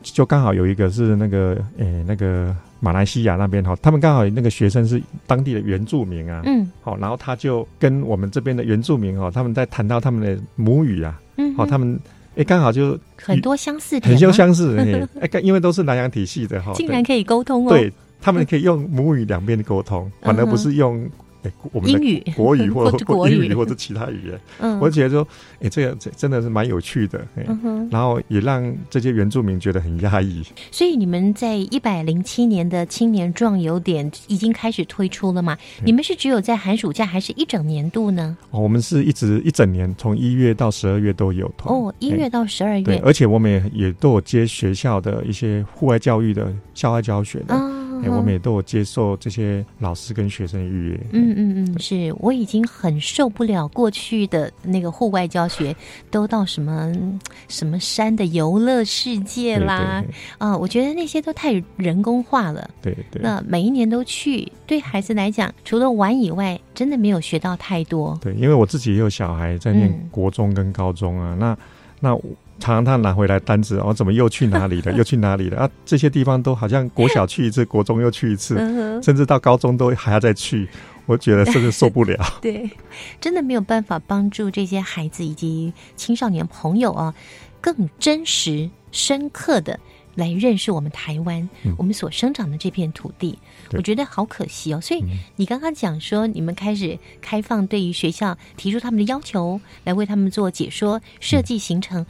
就刚好有一个是那个诶，那个马来西亚那边哈，他们刚好那个学生是当地的原住民啊，嗯，好，然后他就跟我们这边的原住民哈，他们在谈到他们的母语啊，嗯，好，他们哎刚好就很多相似，很多相似，哎，因为都是南洋体系的哈，竟然可以沟通哦，对他们可以用母语两边的沟通，反而不是用。我们的国语或者 英语或者其他语言，嗯，我觉得说，哎，这个这真的是蛮有趣的，嗯然后也让这些原住民觉得很压抑。所以你们在一百零七年的青年壮游点已经开始推出了吗？你们是只有在寒暑假，还是一整年度呢？哦，我们是一直一整年，从一月到十二月都有。哦，一月到十二月，而且我们也也都有接学校的一些户外教育的校外教学的。哎，我们也都有接受这些老师跟学生预约。嗯嗯嗯，是我已经很受不了过去的那个户外教学，都到什么什么山的游乐世界啦啊！我觉得那些都太人工化了。对对。那每一年都去，对孩子来讲，除了玩以外，真的没有学到太多。对，因为我自己也有小孩在念国中跟高中啊，那那。常常他拿回来单子，哦，怎么又去哪里了？又去哪里了？啊，这些地方都好像国小去一次，国中又去一次，甚至到高中都还要再去。我觉得甚至受不了。对，真的没有办法帮助这些孩子以及青少年朋友啊，更真实、深刻的来认识我们台湾，我们所生长的这片土地。我觉得好可惜哦。所以你刚刚讲说，你们开始开放对于学校提出他们的要求，来为他们做解说、设计行程。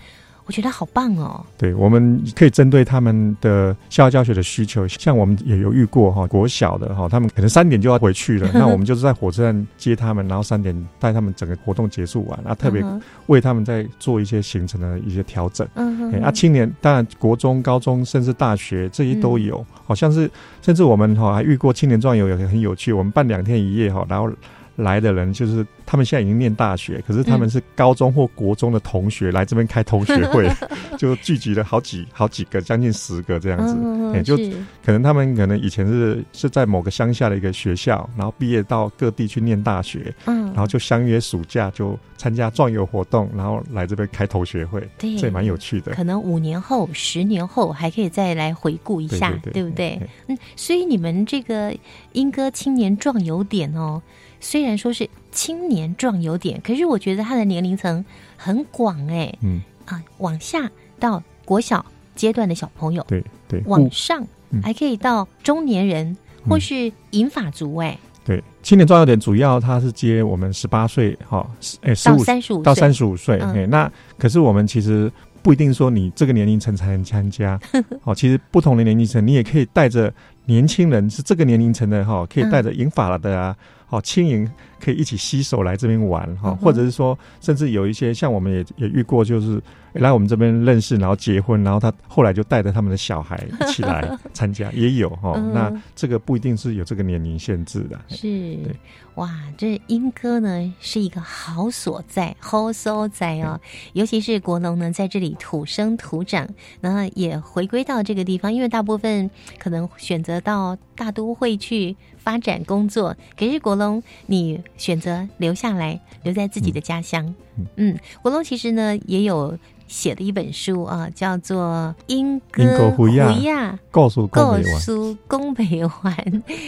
我觉得好棒哦！对，我们可以针对他们的校外教学的需求，像我们也有遇过哈，国小的哈，他们可能三点就要回去了，那我们就是在火车站接他们，然后三点带他们整个活动结束完，啊，特别为他们在做一些行程的一些调整。嗯啊，青年当然国中、高中甚至大学这些都有，好像是甚至我们哈还遇过青年壮游，也很有趣，我们办两天一夜哈，然后。来的人就是他们现在已经念大学，可是他们是高中或国中的同学来这边开同学会，就聚集了好几好几个，将近十个这样子。哎，就可能他们可能以前是是在某个乡下的一个学校，然后毕业到各地去念大学，嗯，然后就相约暑假就参加壮游活动，然后来这边开同学会，这也蛮有趣的。可能五年后、十年后还可以再来回顾一下，对不对？嗯，所以你们这个英歌青年壮游点哦。虽然说是青年壮有点，可是我觉得他的年龄层很广哎，嗯。啊，往下到国小阶段的小朋友，对对，往上还可以到中年人或是银发族哎，对，青年壮有点主要他是接我们十八岁哈，哎，到三十五到三十五岁，哎，那可是我们其实不一定说你这个年龄层才能参加，哦，其实不同的年龄层你也可以带着年轻人是这个年龄层的哈，可以带着银发了的啊。好，轻盈可以一起携手来这边玩哈，或者是说，甚至有一些像我们也也遇过，就是来我们这边认识，然后结婚，然后他后来就带着他们的小孩一起来参加，也有哈。那这个不一定是有这个年龄限制的。是，对，哇，这英歌呢是一个好所在，好所在哦。尤其是国龙呢在这里土生土长，然后也回归到这个地方，因为大部分可能选择到大都会去。发展工作，可是国龙，你选择留下来，留在自己的家乡。嗯，国龙其实呢也有。写的一本书啊，叫做《英歌胡亚告诉告诉宫北环》。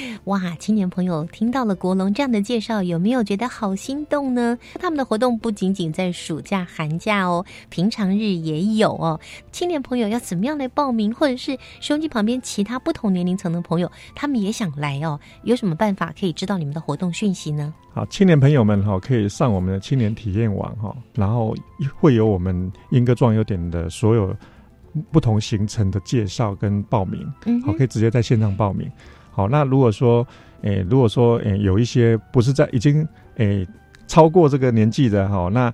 哇，青年朋友听到了国龙这样的介绍，有没有觉得好心动呢？他们的活动不仅仅在暑假、寒假哦，平常日也有哦。青年朋友要怎么样来报名，或者是收音机旁边其他不同年龄层的朋友，他们也想来哦，有什么办法可以知道你们的活动讯息呢？好，青年朋友们哈，可以上我们的青年体验网哈，然后会有我们英歌壮游点的所有不同行程的介绍跟报名，好，可以直接在线上报名。好，那如果说，诶，如果说，诶，有一些不是在已经，诶，超过这个年纪的哈，那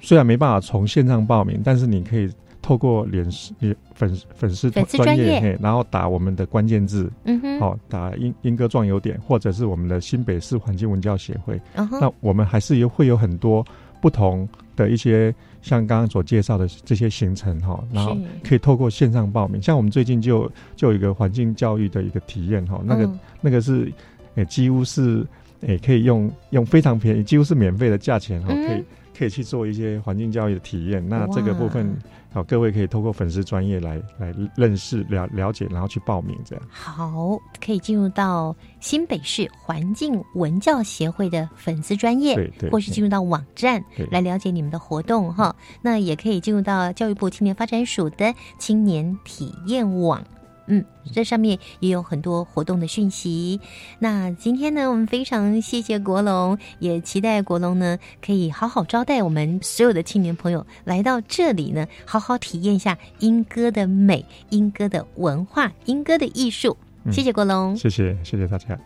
虽然没办法从线上报名，但是你可以。透过脸丝粉粉丝专业，然后打我们的关键字，嗯哼，好打英英歌壮游点，或者是我们的新北市环境文教协会，那我们还是有会有很多不同的一些像刚刚所介绍的这些行程哈，然后可以透过线上报名，像我们最近就就有一个环境教育的一个体验哈，那个那个是诶几乎是诶可以用用非常便宜，几乎是免费的价钱哈，可以。可以去做一些环境教育的体验，那这个部分好，各位可以透过粉丝专业来来认识了了解，然后去报名这样。好，可以进入到新北市环境文教协会的粉丝专业，对对，或是进入到网站来了解你们的活动哈。那也可以进入到教育部青年发展署的青年体验网。嗯，这上面也有很多活动的讯息。那今天呢，我们非常谢谢国龙，也期待国龙呢可以好好招待我们所有的青年朋友来到这里呢，好好体验一下英歌的美、英歌的文化、英歌的艺术。谢谢国龙，谢谢谢谢大家。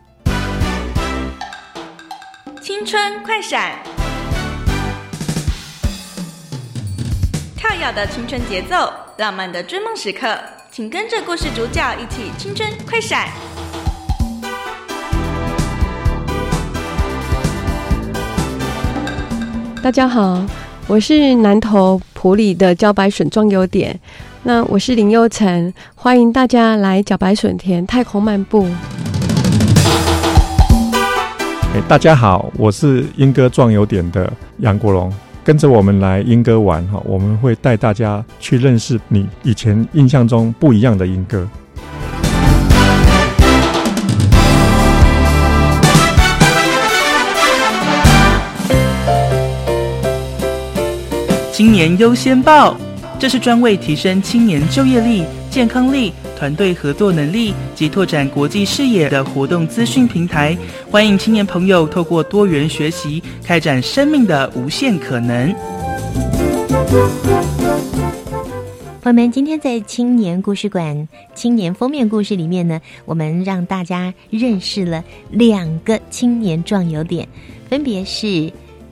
青春快闪，跳跃的青春节奏，浪漫的追梦时刻。请跟着故事主角一起青春快闪！大家好，我是南投埔里的茭白笋壮优点。那我是林佑成，欢迎大家来茭白笋田太空漫步。哎，大家好，我是莺歌壮优点的杨国荣。跟着我们来英歌玩哈，我们会带大家去认识你以前印象中不一样的英歌。青年优先报，这是专为提升青年就业力、健康力。团队合作能力及拓展国际视野的活动资讯平台，欢迎青年朋友透过多元学习，开展生命的无限可能。朋友们，今天在青年故事馆青年封面故事里面呢，我们让大家认识了两个青年壮游点，分别是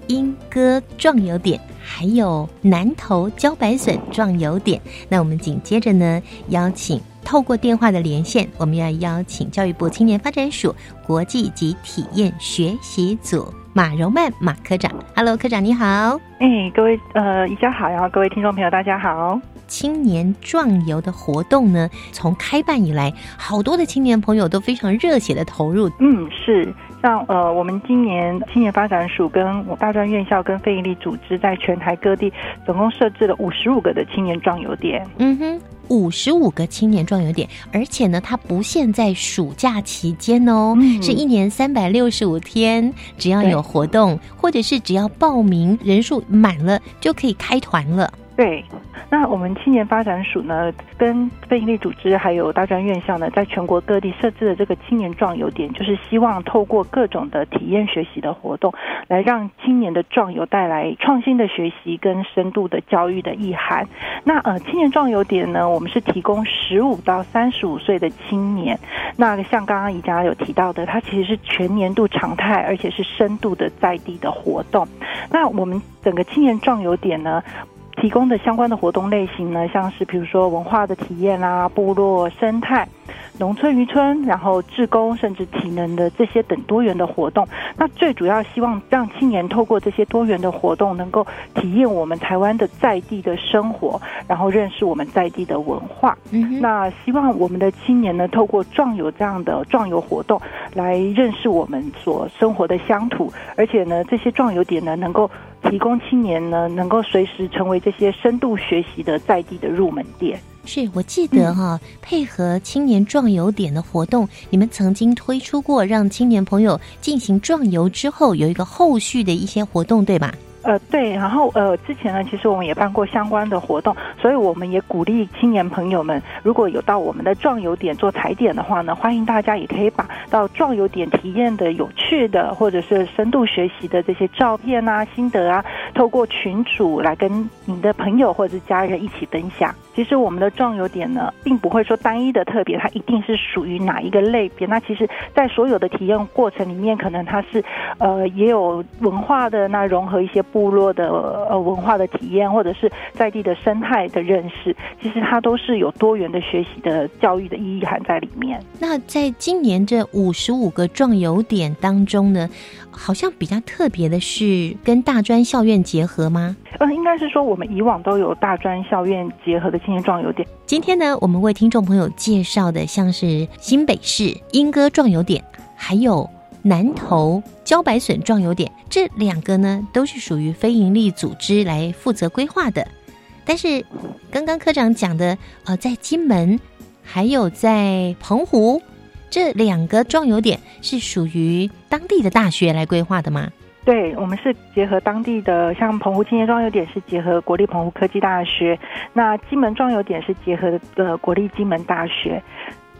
莺歌壮游点。还有南投茭白笋壮游点，那我们紧接着呢，邀请透过电话的连线，我们要邀请教育部青年发展署国际及体验学习组马柔曼马科长。Hello，科长你好。哎，各位呃，一家好，呀各位听众朋友大家好。青年壮游的活动呢，从开办以来，好多的青年朋友都非常热血的投入。嗯，是。像呃，我们今年青年发展署跟我大专院校跟非营利组织在全台各地总共设置了五十五个的青年壮游点。嗯哼，五十五个青年壮游点，而且呢，它不限在暑假期间哦，是一年三百六十五天，只要有活动或者是只要报名人数满了就可以开团了。对。那我们青年发展署呢，跟非营利组织还有大专院校呢，在全国各地设置的这个青年壮游点，就是希望透过各种的体验学习的活动，来让青年的壮游带来创新的学习跟深度的教育的意涵。那呃，青年壮游点呢，我们是提供十五到三十五岁的青年。那像刚刚宜家有提到的，它其实是全年度常态，而且是深度的在地的活动。那我们整个青年壮游点呢？提供的相关的活动类型呢，像是比如说文化的体验啊、部落生态。农村渔村，然后志工，甚至体能的这些等多元的活动，那最主要希望让青年透过这些多元的活动，能够体验我们台湾的在地的生活，然后认识我们在地的文化。嗯，那希望我们的青年呢，透过壮游这样的壮游活动，来认识我们所生活的乡土，而且呢，这些壮游点呢，能够提供青年呢，能够随时成为这些深度学习的在地的入门店。是我记得哈，配合青年壮游点的活动，你们曾经推出过让青年朋友进行壮游之后有一个后续的一些活动，对吧？呃，对，然后呃，之前呢，其实我们也办过相关的活动，所以我们也鼓励青年朋友们，如果有到我们的壮游点做踩点的话呢，欢迎大家也可以把到壮游点体验的有趣的或者是深度学习的这些照片啊、心得啊，透过群主来跟你的朋友或者是家人一起分享。其实我们的壮游点呢，并不会说单一的特别，它一定是属于哪一个类别。那其实，在所有的体验过程里面，可能它是呃也有文化的，那融合一些部落的呃文化的体验，或者是在地的生态的认识。其实它都是有多元的学习的教育的意义含在里面。那在今年这五十五个壮游点当中呢，好像比较特别的是跟大专校院结合吗？呃，应该是说我们以往都有大专校院结合的。青年壮游点，今天呢，我们为听众朋友介绍的像是新北市莺歌壮游点，还有南投茭白笋壮游点，这两个呢都是属于非营利组织来负责规划的。但是刚刚科长讲的，呃，在金门还有在澎湖这两个壮游点是属于当地的大学来规划的吗？对，我们是结合当地的，像澎湖青年壮游点是结合国立澎湖科技大学，那金门壮游点是结合的国立金门大学。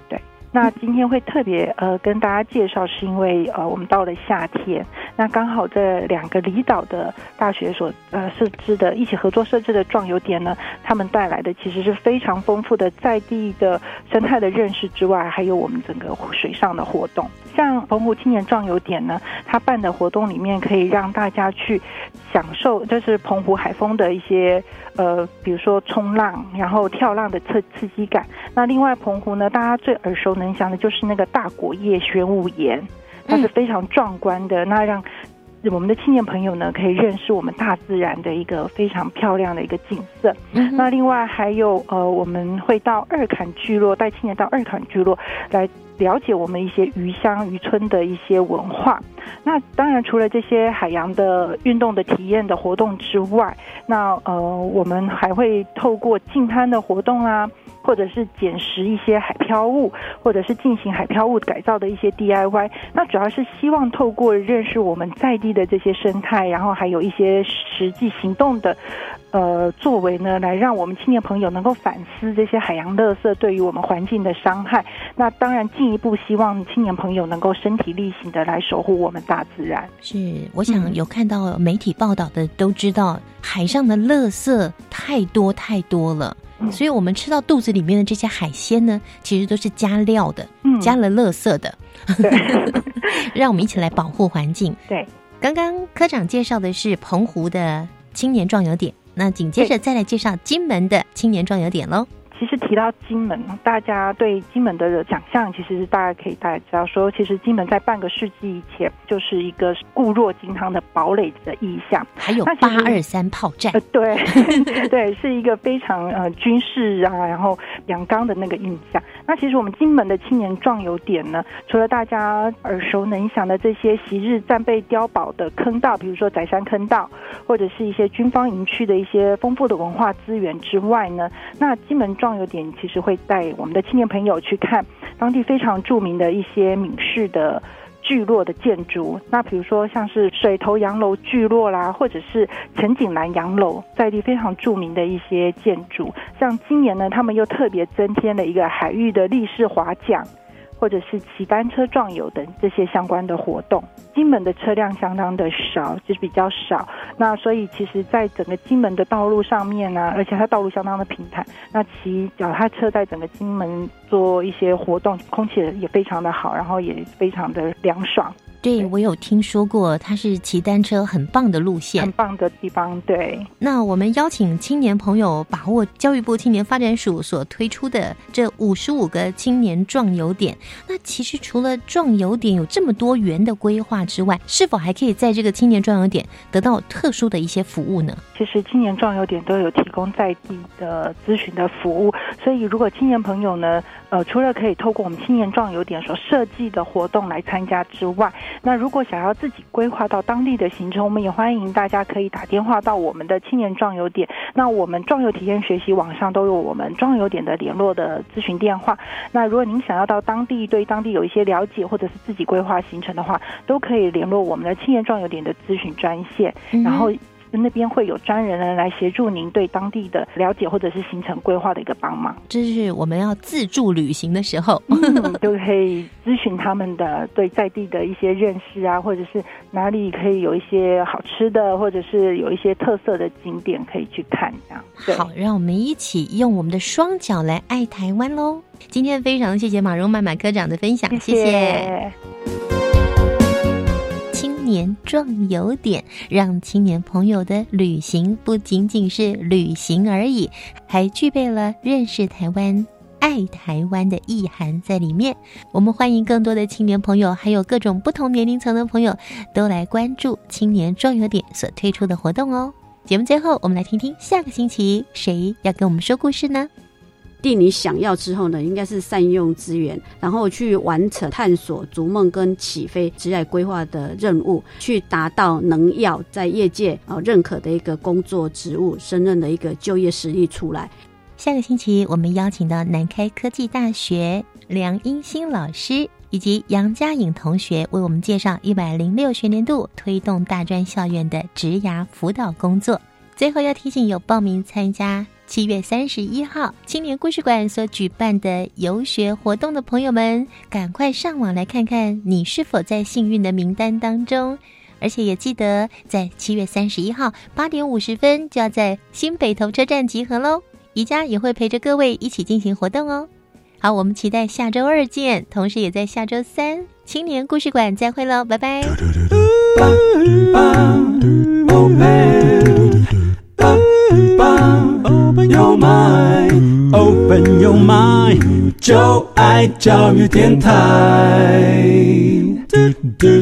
对那今天会特别呃跟大家介绍，是因为呃我们到了夏天，那刚好这两个离岛的大学所呃设置的一起合作设置的壮游点呢，他们带来的其实是非常丰富的在地的生态的认识之外，还有我们整个水上的活动。像澎湖青年壮游点呢，它办的活动里面可以让大家去享受，就是澎湖海风的一些呃，比如说冲浪，然后跳浪的刺刺激感。那另外澎湖呢，大家最耳熟能详的就是那个大果叶玄武岩，它是非常壮观的。那让我们的青年朋友呢，可以认识我们大自然的一个非常漂亮的一个景色。那另外还有呃，我们会到二坎聚落，带青年到二坎聚落来。了解我们一些渔乡渔村的一些文化，那当然除了这些海洋的运动的体验的活动之外，那呃我们还会透过近滩的活动啊，或者是捡拾一些海漂物，或者是进行海漂物改造的一些 DIY，那主要是希望透过认识我们在地的这些生态，然后还有一些实际行动的。呃，作为呢，来让我们青年朋友能够反思这些海洋垃圾对于我们环境的伤害。那当然，进一步希望青年朋友能够身体力行的来守护我们大自然。是，我想有看到媒体报道的都知道，海上的垃圾太多太多了，所以我们吃到肚子里面的这些海鲜呢，其实都是加料的，加了垃圾的。让我们一起来保护环境。对，刚刚科长介绍的是澎湖的青年壮游点。那紧接着再来介绍金门的青年壮游点喽。其实提到金门，大家对金门的想象，其实是大家可以大家知道说，其实金门在半个世纪以前就是一个固若金汤的堡垒的意象，还有八二三炮战，呃，对 对，是一个非常呃军事啊，然后阳刚的那个印象。那其实我们金门的青年壮游点呢，除了大家耳熟能详的这些昔日战备碉堡的坑道，比如说宰山坑道，或者是一些军方营区的一些丰富的文化资源之外呢，那金门壮有点，其实会带我们的青年朋友去看当地非常著名的一些闽式的聚落的建筑。那比如说像是水头洋楼聚落啦，或者是陈景兰洋楼，在地非常著名的一些建筑。像今年呢，他们又特别增添了一个海域的立式划桨。或者是骑单车撞友等这些相关的活动，金门的车辆相当的少，就是比较少。那所以其实，在整个金门的道路上面呢，而且它道路相当的平坦，那骑脚踏车在整个金门做一些活动，空气也非常的好，然后也非常的凉爽。对，我有听说过，它是骑单车很棒的路线，很棒的地方。对，那我们邀请青年朋友把握教育部青年发展署所推出的这五十五个青年壮游点。那其实除了壮游点有这么多元的规划之外，是否还可以在这个青年壮游点得到特殊的一些服务呢？其实青年壮游点都有提供在地的咨询的服务，所以如果青年朋友呢，呃，除了可以透过我们青年壮游点所设计的活动来参加之外，那如果想要自己规划到当地的行程，我们也欢迎大家可以打电话到我们的青年壮游点。那我们壮游体验学习网上都有我们壮游点的联络的咨询电话。那如果您想要到当地对当地有一些了解，或者是自己规划行程的话，都可以联络我们的青年壮游点的咨询专线，然后那边会有专人来协助您对当地的了解或者是行程规划的一个帮忙。这是我们要自助旅行的时候，都可以咨询他们的对在地的一些认识啊，或者是哪里可以有一些好吃的，或者是有一些特色的景点可以去看。这样好，让我们一起用我们的双脚来爱台湾喽！今天非常谢谢马荣满马科长的分享，谢谢。青年壮游点，让青年朋友的旅行不仅仅是旅行而已，还具备了认识台湾、爱台湾的意涵在里面。我们欢迎更多的青年朋友，还有各种不同年龄层的朋友，都来关注青年壮游点所推出的活动哦。节目最后，我们来听听下个星期谁要跟我们说故事呢？定你想要之后呢，应该是善用资源，然后去完成探索、逐梦跟起飞职业规划的任务，去达到能要在业界啊认可的一个工作职务、升任的一个就业实力出来。下个星期，我们邀请到南开科技大学梁英新老师以及杨佳颖同学为我们介绍一百零六学年度推动大专校园的职涯辅导工作。最后要提醒有报名参加。七月三十一号，青年故事馆所举办的游学活动的朋友们，赶快上网来看看你是否在幸运的名单当中。而且也记得在七月三十一号八点五十分就要在新北投车站集合喽。宜家也会陪着各位一起进行活动哦。好，我们期待下周二见，同时也在下周三青年故事馆再会喽，拜拜。Open your mind, open your mind，就爱教育电台。